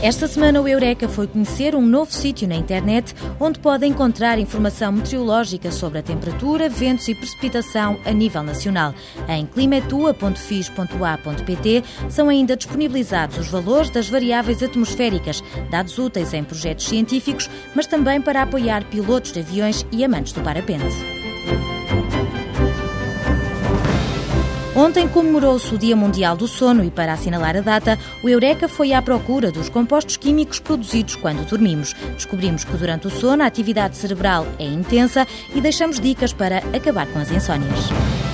Esta semana o Eureka foi conhecer um novo sítio na internet onde pode encontrar informação meteorológica sobre a temperatura, ventos e precipitação a nível nacional. Em climatua.fis.a.pt são ainda disponibilizados os valores das variáveis atmosféricas, dados úteis em projetos científicos, mas também para apoiar pilotos de aviões e amantes do parapente. Ontem comemorou-se o Dia Mundial do Sono e, para assinalar a data, o Eureka foi à procura dos compostos químicos produzidos quando dormimos. Descobrimos que durante o sono a atividade cerebral é intensa e deixamos dicas para acabar com as insónias.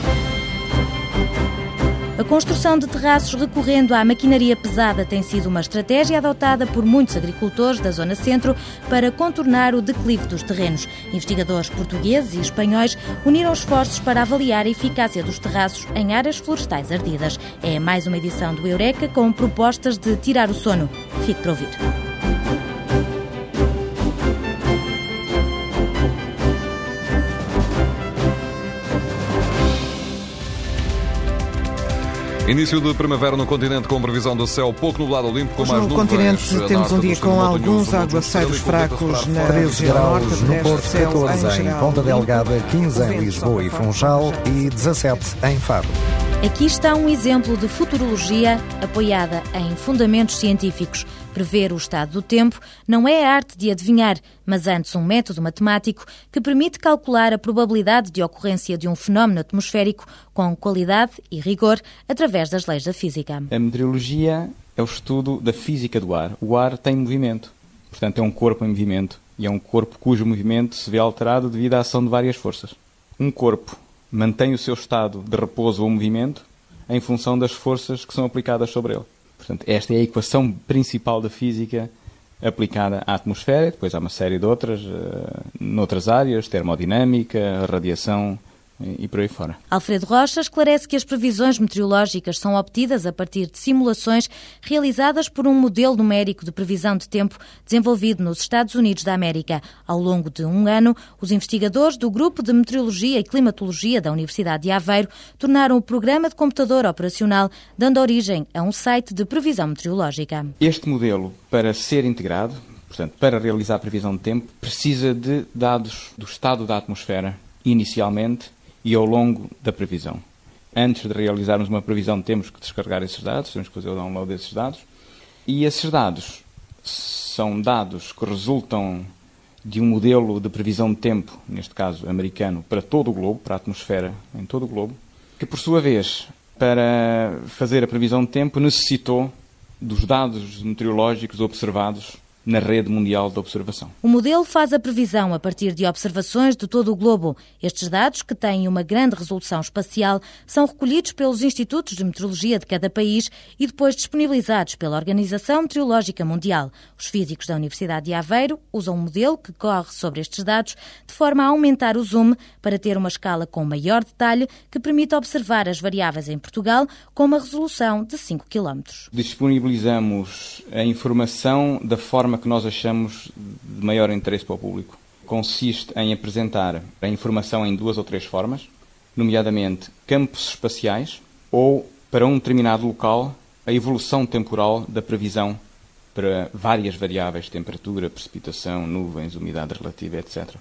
A construção de terraços recorrendo à maquinaria pesada tem sido uma estratégia adotada por muitos agricultores da Zona Centro para contornar o declive dos terrenos. Investigadores portugueses e espanhóis uniram esforços para avaliar a eficácia dos terraços em áreas florestais ardidas. É mais uma edição do Eureka com propostas de tirar o sono. Fique para ouvir. Início de primavera no continente com previsão do céu pouco nublado limpo com Hoje mais no nuvens. continente temos um dia com alguns aguaceiros fracos na 13 região norte, graus no Porto, céu 14 em Ponta. Delgada, 15 O em Lisboa e Funchal e 17 em Faro. Aqui está um exemplo de futurologia apoiada em fundamentos científicos. Prever o estado do tempo não é a arte de adivinhar, mas antes um método matemático que permite calcular a probabilidade de ocorrência de um fenómeno atmosférico com qualidade e rigor através das leis da física. A meteorologia é o estudo da física do ar. O ar tem movimento, portanto é um corpo em movimento e é um corpo cujo movimento se vê alterado devido à ação de várias forças. Um corpo mantém o seu estado de repouso ou movimento em função das forças que são aplicadas sobre ele. Portanto, esta é a equação principal da física aplicada à atmosfera, depois há uma série de outras, eh, noutras áreas, termodinâmica, radiação e por aí fora. Alfredo Rocha esclarece que as previsões meteorológicas são obtidas a partir de simulações realizadas por um modelo numérico de previsão de tempo desenvolvido nos Estados Unidos da América. Ao longo de um ano, os investigadores do Grupo de Meteorologia e Climatologia da Universidade de Aveiro tornaram o programa de computador operacional, dando origem a um site de previsão meteorológica. Este modelo, para ser integrado, portanto, para realizar a previsão de tempo, precisa de dados do estado da atmosfera, inicialmente e ao longo da previsão. Antes de realizarmos uma previsão, temos que descarregar esses dados, temos que fazer o download desses dados. E esses dados são dados que resultam de um modelo de previsão de tempo, neste caso americano, para todo o globo, para a atmosfera em todo o globo, que por sua vez, para fazer a previsão de tempo, necessitou dos dados meteorológicos observados na rede mundial de observação. O modelo faz a previsão a partir de observações de todo o globo. Estes dados, que têm uma grande resolução espacial, são recolhidos pelos institutos de meteorologia de cada país e depois disponibilizados pela Organização Meteorológica Mundial. Os físicos da Universidade de Aveiro usam um modelo que corre sobre estes dados de forma a aumentar o zoom para ter uma escala com maior detalhe que permita observar as variáveis em Portugal com uma resolução de 5 km. Disponibilizamos a informação da forma que nós achamos de maior interesse para o público. Consiste em apresentar a informação em duas ou três formas, nomeadamente campos espaciais ou, para um determinado local, a evolução temporal da previsão para várias variáveis, temperatura, precipitação, nuvens, umidade relativa, etc.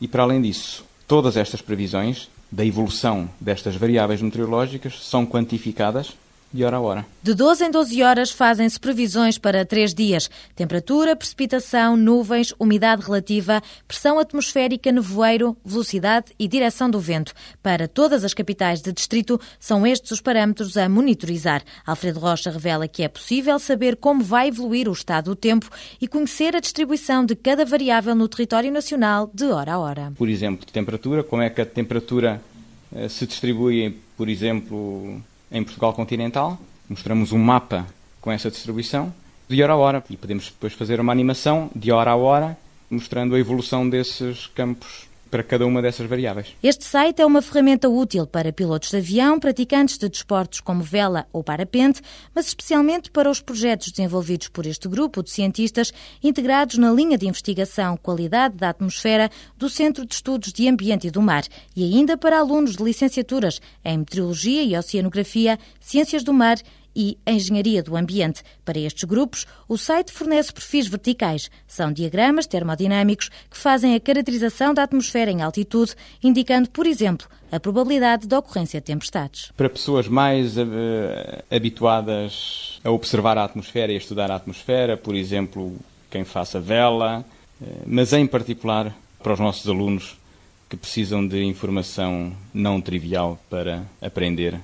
E, para além disso, todas estas previsões da evolução destas variáveis meteorológicas são quantificadas de hora a hora. De 12 em 12 horas fazem-se previsões para três dias. Temperatura, precipitação, nuvens, umidade relativa, pressão atmosférica, nevoeiro, velocidade e direção do vento. Para todas as capitais de distrito, são estes os parâmetros a monitorizar. Alfredo Rocha revela que é possível saber como vai evoluir o estado do tempo e conhecer a distribuição de cada variável no território nacional de hora a hora. Por exemplo, de temperatura, como é que a temperatura eh, se distribui, por exemplo, em Portugal continental. Mostramos um mapa com essa distribuição de hora a hora e podemos depois fazer uma animação de hora a hora mostrando a evolução desses campos para cada uma dessas variáveis. Este site é uma ferramenta útil para pilotos de avião, praticantes de desportos como vela ou parapente, mas especialmente para os projetos desenvolvidos por este grupo de cientistas integrados na linha de investigação Qualidade da Atmosfera do Centro de Estudos de Ambiente e do Mar e ainda para alunos de licenciaturas em Meteorologia e Oceanografia, Ciências do Mar e Engenharia do Ambiente. Para estes grupos, o site fornece perfis verticais. São diagramas termodinâmicos que fazem a caracterização da atmosfera em altitude, indicando, por exemplo, a probabilidade de ocorrência de tempestades. Para pessoas mais uh, habituadas a observar a atmosfera e a estudar a atmosfera, por exemplo, quem faça vela, uh, mas em particular para os nossos alunos que precisam de informação não trivial para aprender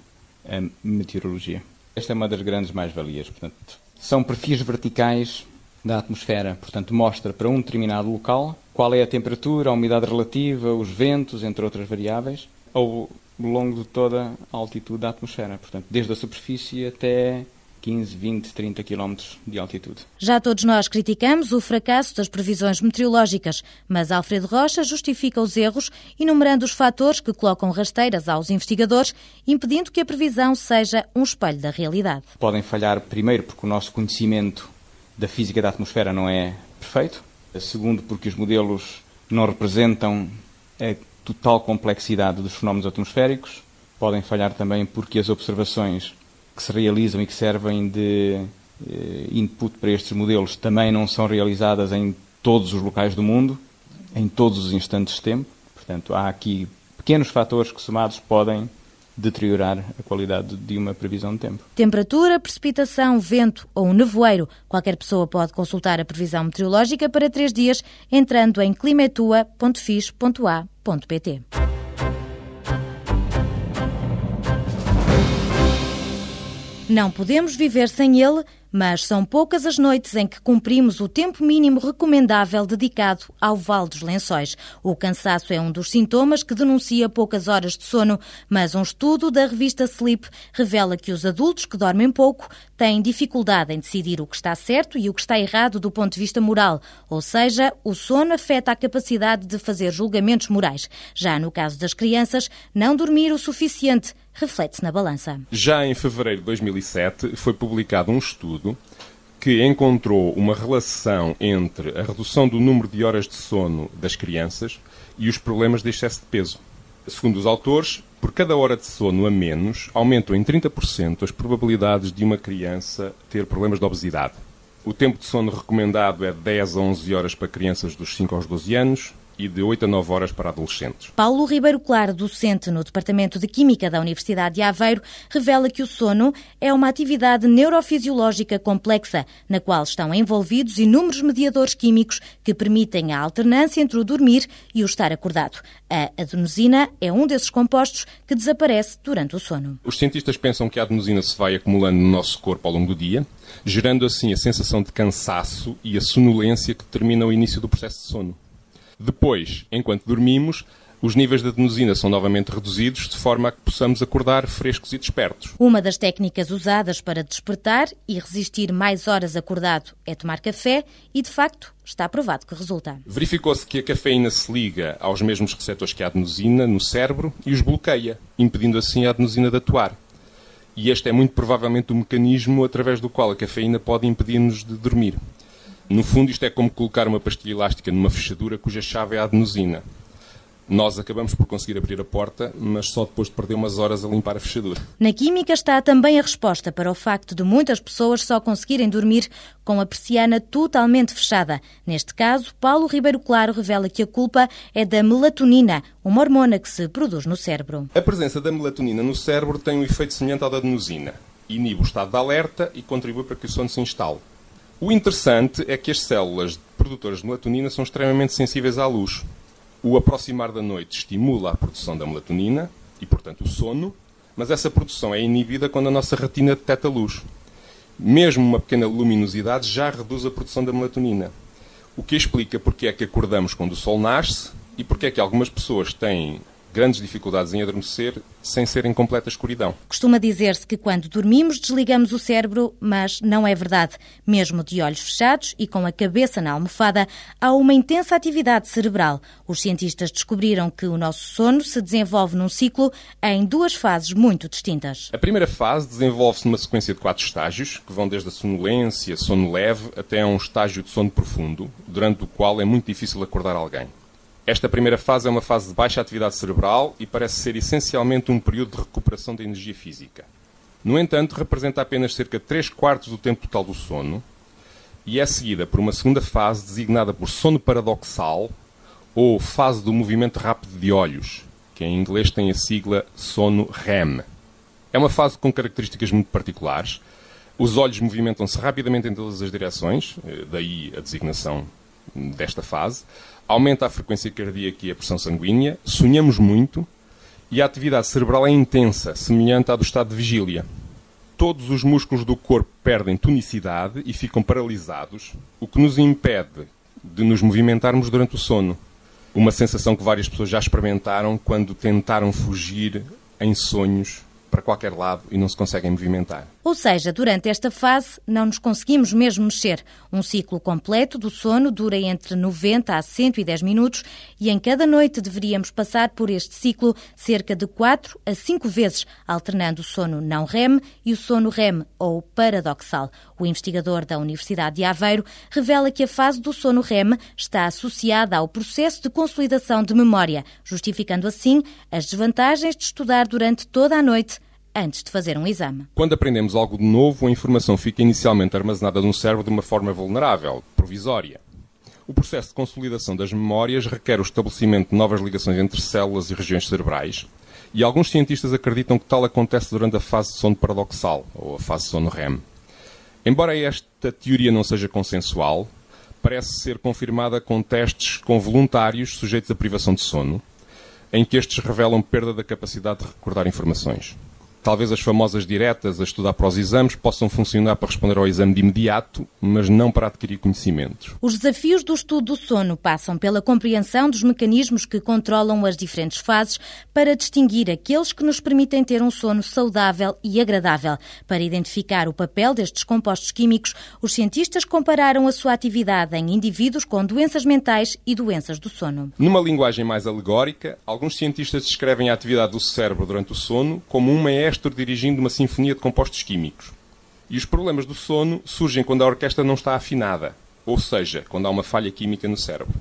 a meteorologia. Esta é uma das grandes mais-valias. Portanto, são perfis verticais da atmosfera. Portanto, mostra para um determinado local qual é a temperatura, a umidade relativa, os ventos, entre outras variáveis, ao longo de toda a altitude da atmosfera. Portanto, desde a superfície até 15, 20, 30 quilómetros de altitude. Já todos nós criticamos o fracasso das previsões meteorológicas, mas Alfredo Rocha justifica os erros, enumerando os fatores que colocam rasteiras aos investigadores, impedindo que a previsão seja um espelho da realidade. Podem falhar, primeiro, porque o nosso conhecimento da física da atmosfera não é perfeito, segundo, porque os modelos não representam a total complexidade dos fenómenos atmosféricos, podem falhar também porque as observações que se realizam e que servem de eh, input para estes modelos também não são realizadas em todos os locais do mundo, em todos os instantes de tempo. Portanto, há aqui pequenos fatores que somados podem deteriorar a qualidade de uma previsão de tempo. Temperatura, precipitação, vento ou nevoeiro. Qualquer pessoa pode consultar a previsão meteorológica para três dias entrando em climetua.fis.a.pt. Não podemos viver sem ele, mas são poucas as noites em que cumprimos o tempo mínimo recomendável dedicado ao Vale dos Lençóis. O cansaço é um dos sintomas que denuncia poucas horas de sono, mas um estudo da revista Sleep revela que os adultos que dormem pouco têm dificuldade em decidir o que está certo e o que está errado do ponto de vista moral, ou seja, o sono afeta a capacidade de fazer julgamentos morais. Já no caso das crianças, não dormir o suficiente reflete-se na balança. Já em fevereiro de 2007 foi publicado um estudo que encontrou uma relação entre a redução do número de horas de sono das crianças e os problemas de excesso de peso. Segundo os autores, por cada hora de sono a menos, aumentam em 30% as probabilidades de uma criança ter problemas de obesidade. O tempo de sono recomendado é de 10 a 11 horas para crianças dos 5 aos 12 anos, e de 8 a 9 horas para adolescentes. Paulo Ribeiro Claro, docente no Departamento de Química da Universidade de Aveiro, revela que o sono é uma atividade neurofisiológica complexa, na qual estão envolvidos inúmeros mediadores químicos que permitem a alternância entre o dormir e o estar acordado. A adenosina é um desses compostos que desaparece durante o sono. Os cientistas pensam que a adenosina se vai acumulando no nosso corpo ao longo do dia, gerando assim a sensação de cansaço e a sonolência que determina o início do processo de sono. Depois, enquanto dormimos, os níveis de adenosina são novamente reduzidos de forma a que possamos acordar frescos e despertos. Uma das técnicas usadas para despertar e resistir mais horas acordado é tomar café e, de facto, está provado que resulta. Verificou-se que a cafeína se liga aos mesmos receptores que a adenosina no cérebro e os bloqueia, impedindo assim a adenosina de atuar. E este é muito provavelmente o mecanismo através do qual a cafeína pode impedir-nos de dormir. No fundo, isto é como colocar uma pastilha elástica numa fechadura cuja chave é a adenosina. Nós acabamos por conseguir abrir a porta, mas só depois de perder umas horas a limpar a fechadura. Na química está também a resposta para o facto de muitas pessoas só conseguirem dormir com a persiana totalmente fechada. Neste caso, Paulo Ribeiro Claro revela que a culpa é da melatonina, uma hormona que se produz no cérebro. A presença da melatonina no cérebro tem um efeito semelhante ao da adenosina. Inibe o estado de alerta e contribui para que o sono se instale. O interessante é que as células produtoras de melatonina são extremamente sensíveis à luz. O aproximar da noite estimula a produção da melatonina e, portanto, o sono, mas essa produção é inibida quando a nossa retina detecta luz. Mesmo uma pequena luminosidade já reduz a produção da melatonina. O que explica porque é que acordamos quando o sol nasce e porque é que algumas pessoas têm grandes dificuldades em adormecer sem ser em completa escuridão. Costuma dizer-se que quando dormimos desligamos o cérebro, mas não é verdade. Mesmo de olhos fechados e com a cabeça na almofada, há uma intensa atividade cerebral. Os cientistas descobriram que o nosso sono se desenvolve num ciclo em duas fases muito distintas. A primeira fase desenvolve-se numa sequência de quatro estágios, que vão desde a sonolência, sono leve, até a um estágio de sono profundo, durante o qual é muito difícil acordar alguém. Esta primeira fase é uma fase de baixa atividade cerebral e parece ser essencialmente um período de recuperação da energia física. No entanto, representa apenas cerca de 3 quartos do tempo total do sono e é seguida por uma segunda fase designada por sono paradoxal ou fase do movimento rápido de olhos, que em inglês tem a sigla sono REM. É uma fase com características muito particulares. Os olhos movimentam-se rapidamente em todas as direções, eh, daí a designação desta fase aumenta a frequência cardíaca e a pressão sanguínea, sonhamos muito e a atividade cerebral é intensa, semelhante à do estado de vigília. Todos os músculos do corpo perdem tonicidade e ficam paralisados, o que nos impede de nos movimentarmos durante o sono. Uma sensação que várias pessoas já experimentaram quando tentaram fugir em sonhos para qualquer lado e não se conseguem movimentar. Ou seja, durante esta fase não nos conseguimos mesmo mexer. Um ciclo completo do sono dura entre 90 a 110 minutos e em cada noite deveríamos passar por este ciclo cerca de 4 a 5 vezes, alternando o sono não REM e o sono REM ou paradoxal. O investigador da Universidade de Aveiro revela que a fase do sono REM está associada ao processo de consolidação de memória, justificando assim as desvantagens de estudar durante toda a noite antes de fazer um exame. Quando aprendemos algo de novo, a informação fica inicialmente armazenada no cérebro de uma forma vulnerável, provisória. O processo de consolidação das memórias requer o estabelecimento de novas ligações entre células e regiões cerebrais, e alguns cientistas acreditam que tal acontece durante a fase de sono paradoxal, ou a fase de sono REM. Embora esta teoria não seja consensual, parece ser confirmada com testes com voluntários sujeitos à privação de sono, em que estes revelam perda da capacidade de recordar informações. Talvez as famosas diretas a estudar para os exames possam funcionar para responder ao exame de imediato, mas não para adquirir conhecimentos. Os desafios do estudo do sono passam pela compreensão dos mecanismos que controlam as diferentes fases para distinguir aqueles que nos permitem ter um sono saudável e agradável. Para identificar o papel destes compostos químicos, os cientistas compararam a sua atividade em indivíduos com doenças mentais e doenças do sono. Numa linguagem mais alegórica, alguns cientistas descrevem a atividade do cérebro durante o sono como uma maestro dirigindo uma sinfonia de compostos químicos. E os problemas do sono surgem quando a orquestra não está afinada, ou seja, quando há uma falha química no cérebro.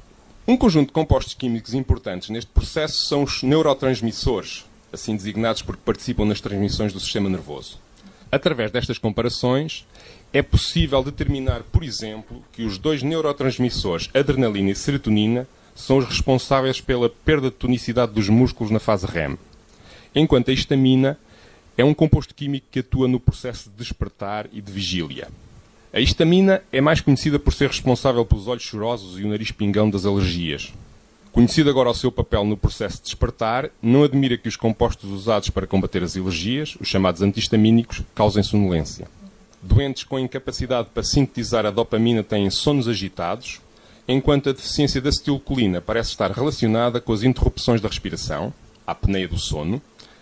Um conjunto de compostos químicos importantes neste processo são os neurotransmissores, assim designados porque participam nas transmissões do sistema nervoso. Através destas comparações, é possível determinar, por exemplo, que os dois neurotransmissores, adrenalina e serotonina, são os responsáveis pela perda de tonicidade dos músculos na fase REM, enquanto a histamina é um composto químico que atua no processo de despertar e de vigília. A histamina é mais conhecida por ser responsável pelos olhos chorosos e o nariz pingão das alergias. Conhecido agora o seu papel no processo de despertar, não admira que os compostos usados para combater as alergias, os chamados antihistamínicos, causem sonolência. Doentes com incapacidade para sintetizar a dopamina têm sonos agitados, enquanto a deficiência da acetilcolina parece estar relacionada com as interrupções da respiração, a apneia do sono,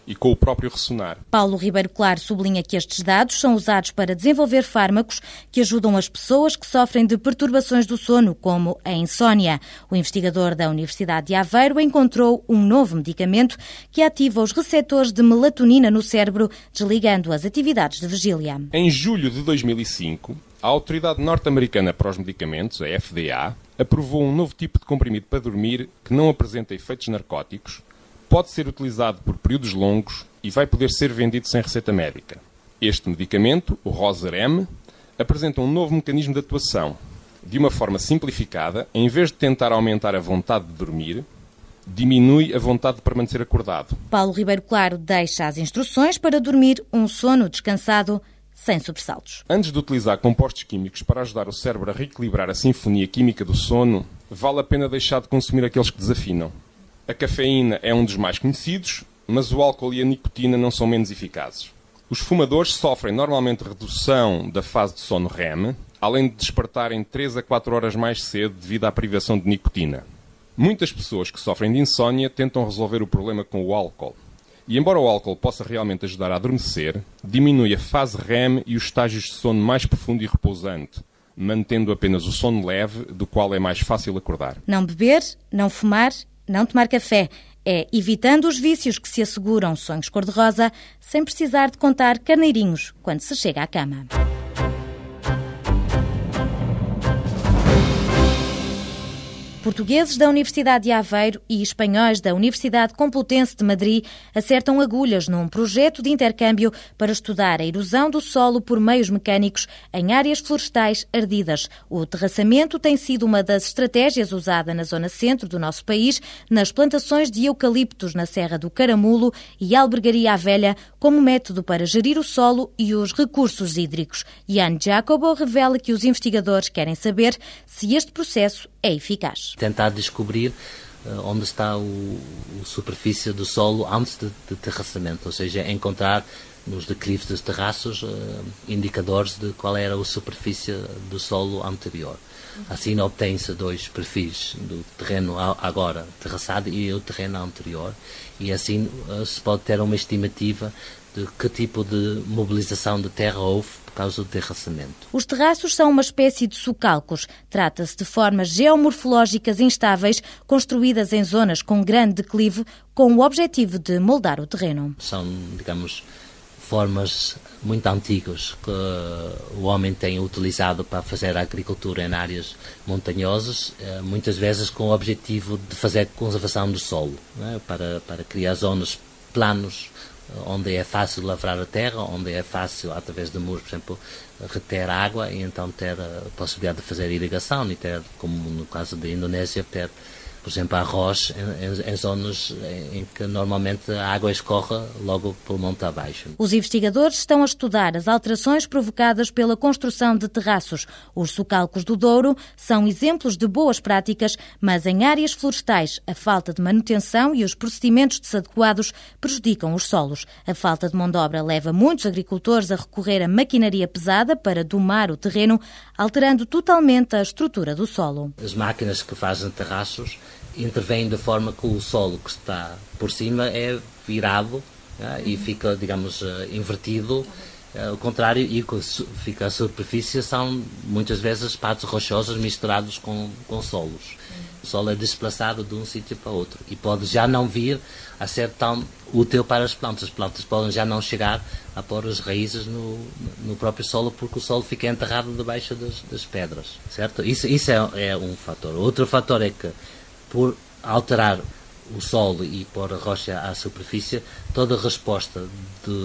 e com o próprio ressonar. Paulo Ribeiro Claro sublinha que estes dados são usados para desenvolver fármacos que ajudam as pessoas que sofrem de perturbações do sono, como a insônia. O investigador da Universidade de Aveiro encontrou um novo medicamento que ativa os receptores de melatonina no cérebro, desligando as atividades de vigília. Em julho de 2005, a Autoridade Norte-Americana para os Medicamentos, a FDA, aprovou um novo tipo de comprimido para dormir que não apresenta efeitos narcóticos pode ser utilizado por períodos longos e vai poder ser vendido sem receita médica. Este medicamento, o Roserem, apresenta um novo mecanismo de atuação. De uma forma simplificada, em vez de tentar aumentar a vontade de dormir, diminui a vontade de permanecer acordado. Paulo Ribeiro Claro deixa as instruções para dormir um sono descansado sem sobressaltos. Antes de utilizar compostos químicos para ajudar o cérebro a reequilibrar a sinfonia química do sono, vale a pena deixar de consumir aqueles que desafinam. A cafeína é um dos mais conhecidos, mas o álcool e a nicotina não são menos eficazes. Os fumadores sofrem normalmente redução da fase de sono REM, além de despertarem 3 a 4 horas mais cedo devido à privação de nicotina. Muitas pessoas que sofrem de insónia tentam resolver o problema com o álcool. E embora o álcool possa realmente ajudar a adormecer, diminui a fase REM e os estágios de sono mais profundo e repousante, mantendo apenas o sono leve, do qual é mais fácil acordar. Não beber, não fumar, não tomar café. É evitando os vícios que se asseguram sonhos cor-de-rosa, sem precisar de contar carneirinhos quando se chega à cama. Portugueses da Universidade de Aveiro e espanhóis da Universidade Complutense de Madrid acertam agulhas num projeto de intercâmbio para estudar a erosão do solo por meios mecânicos em áreas florestais ardidas. O terraçamento tem sido uma das estratégias usada na zona centro do nosso país, nas plantações de eucaliptos na Serra do Caramulo e Albergaria à Velha, como método para gerir o solo e os recursos hídricos. Jan Jacobo revela que os investigadores querem saber se este processo é eficaz. Tentar descobrir uh, onde está o, a superfície do solo antes de, de, terraçamento, ou seja, encontrar nos declives dos terraços uh, indicadores de qual era a superfície do solo anterior. Assim obtém-se dois perfis do terreno agora terraçado e o terreno anterior e assim uh, se pode ter uma estimativa de que tipo de mobilização de terra houve por causa do terraçamento. Os terraços são uma espécie de socalcos. Trata-se de formas geomorfológicas instáveis construídas em zonas com grande declive com o objetivo de moldar o terreno. São, digamos, formas muito antigas que o homem tem utilizado para fazer a agricultura em áreas montanhosas, eh, muitas vezes com o objetivo de fazer conservação do solo, é? para, para criar zonas planos onde é fácil lavrar a terra, onde é fácil, através de muros, por exemplo, reter água e então ter a possibilidade de fazer irrigação e ter, como no caso da Indonésia, ter por exemplo, arroz em, em, em, zonas em que normalmente a água escorre logo pelo monte abaixo. Os investigadores estão a estudar as alterações provocadas pela construção de terraços. Os socalcos do Douro são exemplos de boas práticas, mas em áreas florestais a falta de manutenção e os procedimentos desadequados prejudicam os solos. A falta de mão de obra leva muitos agricultores a recorrer a maquinaria pesada para domar o terreno, alterando totalmente a estrutura do solo. As máquinas que fazem terraços intervém de forma que o solo que está por cima é virado né, e fica, digamos, eh, invertido. Ao contrário, e fica a superfície são muitas vezes partes rochosas misturadas com, com solos. O solo é desplaçado de um sítio para outro e pode já não vir a ser tão útil para as plantas. As plantas podem já não chegar a pôr as raízes no, no próprio solo porque o solo fica enterrado debaixo das, das pedras, certo? Isso, isso é, é um fator. Outro fator é que por alterar o solo e pôr a rocha à superfície, toda a resposta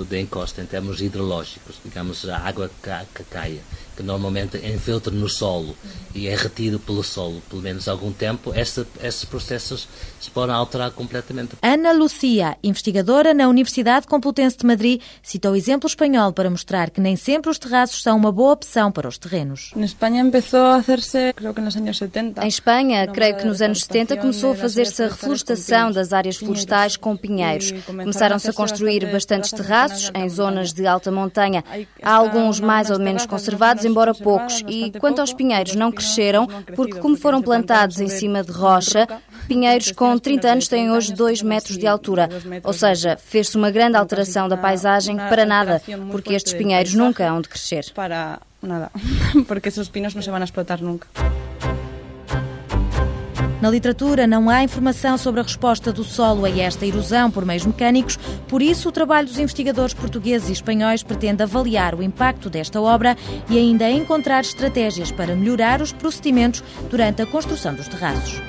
de, encosta em termos hidrológicos, digamos, a água que, caia, que normalmente infiltra no solo e é retido pelo solo, pelo menos algum tempo, esse, esses processos se podem alterar completamente. Ana Lucia, investigadora na Universidade Complutense de Madrid, citou o exemplo espanhol para mostrar que nem sempre os terraços são uma boa opção para os terrenos. Em Espanha começou a fazer, creio que nos anos 70. Em Espanha, creio que nos anos 70 começou a fazer-se a reflorestação das áreas florestais com pinheiros. Começaram-se a construir bastantes terraços em zonas de alta montanha. Há alguns mais ou menos conservados embora poucos. E quanto aos pinheiros, não cresceram, porque como foram plantados em cima de rocha, pinheiros com 30 anos têm hoje 2 metros de altura. Ou seja, fez-se uma grande alteração da paisagem para nada, porque estes pinheiros nunca hão de crescer. Para nada, porque esses pinos não se vão explotar nunca. Na literatura não há informação sobre a resposta do solo a esta erosão por meios mecânicos, por isso o trabalho dos investigadores portugueses e espanhóis pretende avaliar o impacto desta obra e ainda encontrar estratégias para melhorar os procedimentos durante a construção dos terraços.